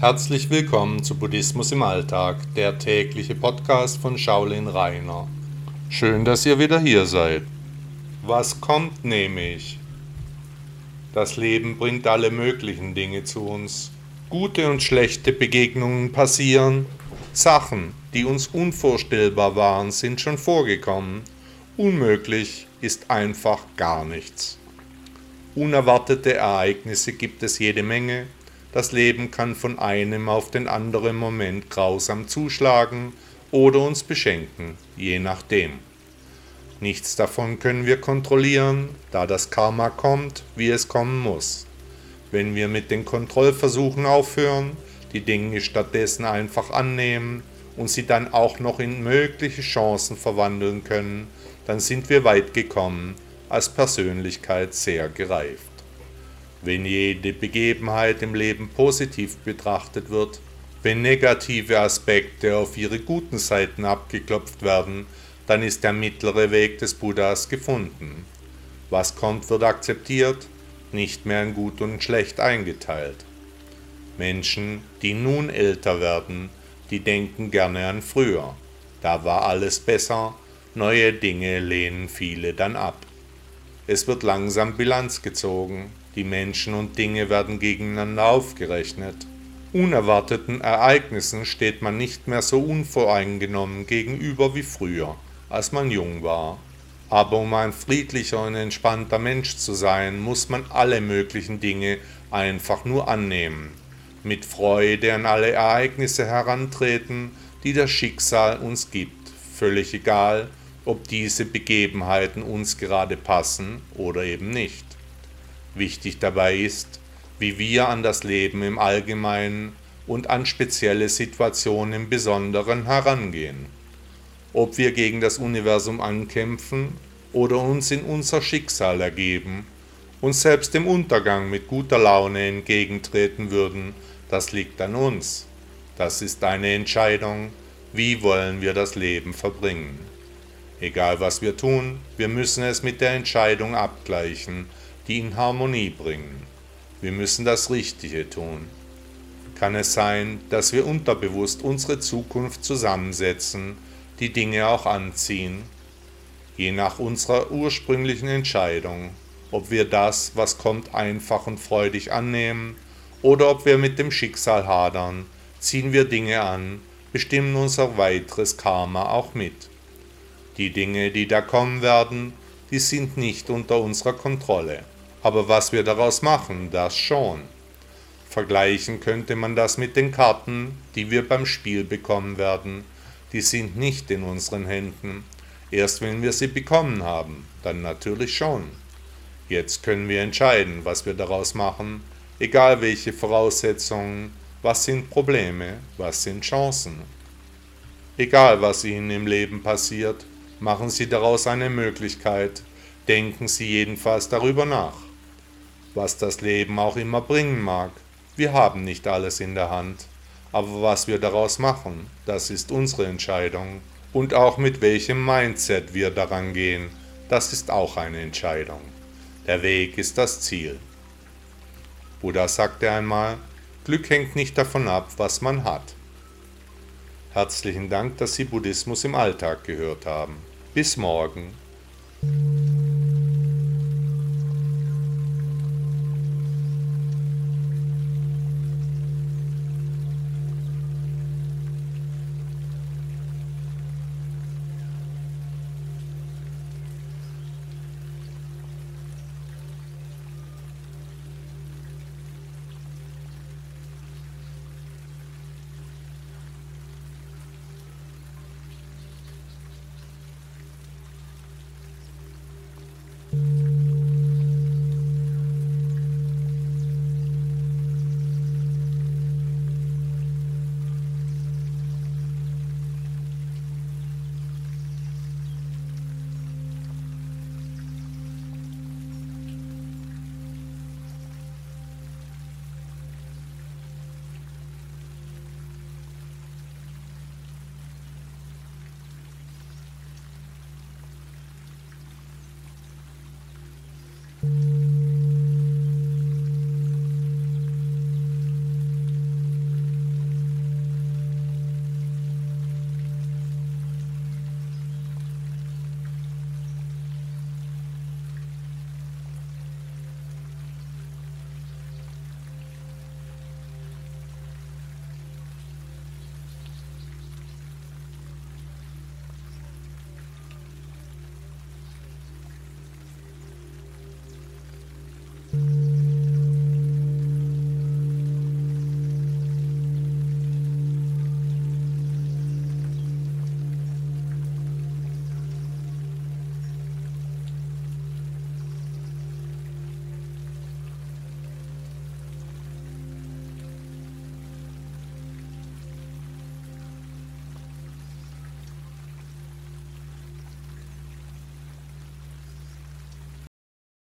Herzlich willkommen zu Buddhismus im Alltag, der tägliche Podcast von Shaolin Rainer. Schön, dass ihr wieder hier seid. Was kommt nämlich? Das Leben bringt alle möglichen Dinge zu uns. Gute und schlechte Begegnungen passieren. Sachen, die uns unvorstellbar waren, sind schon vorgekommen. Unmöglich ist einfach gar nichts. Unerwartete Ereignisse gibt es jede Menge das Leben kann von einem auf den anderen Moment grausam zuschlagen oder uns beschenken, je nachdem. Nichts davon können wir kontrollieren, da das Karma kommt, wie es kommen muss. Wenn wir mit den Kontrollversuchen aufhören, die Dinge stattdessen einfach annehmen und sie dann auch noch in mögliche Chancen verwandeln können, dann sind wir weit gekommen, als Persönlichkeit sehr gereift. Wenn jede Begebenheit im Leben positiv betrachtet wird, wenn negative Aspekte auf ihre guten Seiten abgeklopft werden, dann ist der mittlere Weg des Buddhas gefunden. Was kommt, wird akzeptiert, nicht mehr in gut und schlecht eingeteilt. Menschen, die nun älter werden, die denken gerne an früher. Da war alles besser, neue Dinge lehnen viele dann ab. Es wird langsam Bilanz gezogen, die Menschen und Dinge werden gegeneinander aufgerechnet. Unerwarteten Ereignissen steht man nicht mehr so unvoreingenommen gegenüber wie früher, als man jung war. Aber um ein friedlicher und entspannter Mensch zu sein, muss man alle möglichen Dinge einfach nur annehmen, mit Freude an alle Ereignisse herantreten, die das Schicksal uns gibt, völlig egal, ob diese Begebenheiten uns gerade passen oder eben nicht. Wichtig dabei ist, wie wir an das Leben im Allgemeinen und an spezielle Situationen im Besonderen herangehen. Ob wir gegen das Universum ankämpfen oder uns in unser Schicksal ergeben, uns selbst dem Untergang mit guter Laune entgegentreten würden, das liegt an uns. Das ist eine Entscheidung, wie wollen wir das Leben verbringen. Egal was wir tun, wir müssen es mit der Entscheidung abgleichen, die in Harmonie bringen. Wir müssen das Richtige tun. Kann es sein, dass wir unterbewusst unsere Zukunft zusammensetzen, die Dinge auch anziehen, je nach unserer ursprünglichen Entscheidung, ob wir das, was kommt, einfach und freudig annehmen oder ob wir mit dem Schicksal hadern, ziehen wir Dinge an, bestimmen unser weiteres Karma auch mit. Die Dinge, die da kommen werden, die sind nicht unter unserer Kontrolle. Aber was wir daraus machen, das schon. Vergleichen könnte man das mit den Karten, die wir beim Spiel bekommen werden. Die sind nicht in unseren Händen. Erst wenn wir sie bekommen haben, dann natürlich schon. Jetzt können wir entscheiden, was wir daraus machen, egal welche Voraussetzungen, was sind Probleme, was sind Chancen. Egal was Ihnen im Leben passiert, machen Sie daraus eine Möglichkeit, denken Sie jedenfalls darüber nach was das Leben auch immer bringen mag. Wir haben nicht alles in der Hand. Aber was wir daraus machen, das ist unsere Entscheidung. Und auch mit welchem Mindset wir daran gehen, das ist auch eine Entscheidung. Der Weg ist das Ziel. Buddha sagte einmal, Glück hängt nicht davon ab, was man hat. Herzlichen Dank, dass Sie Buddhismus im Alltag gehört haben. Bis morgen.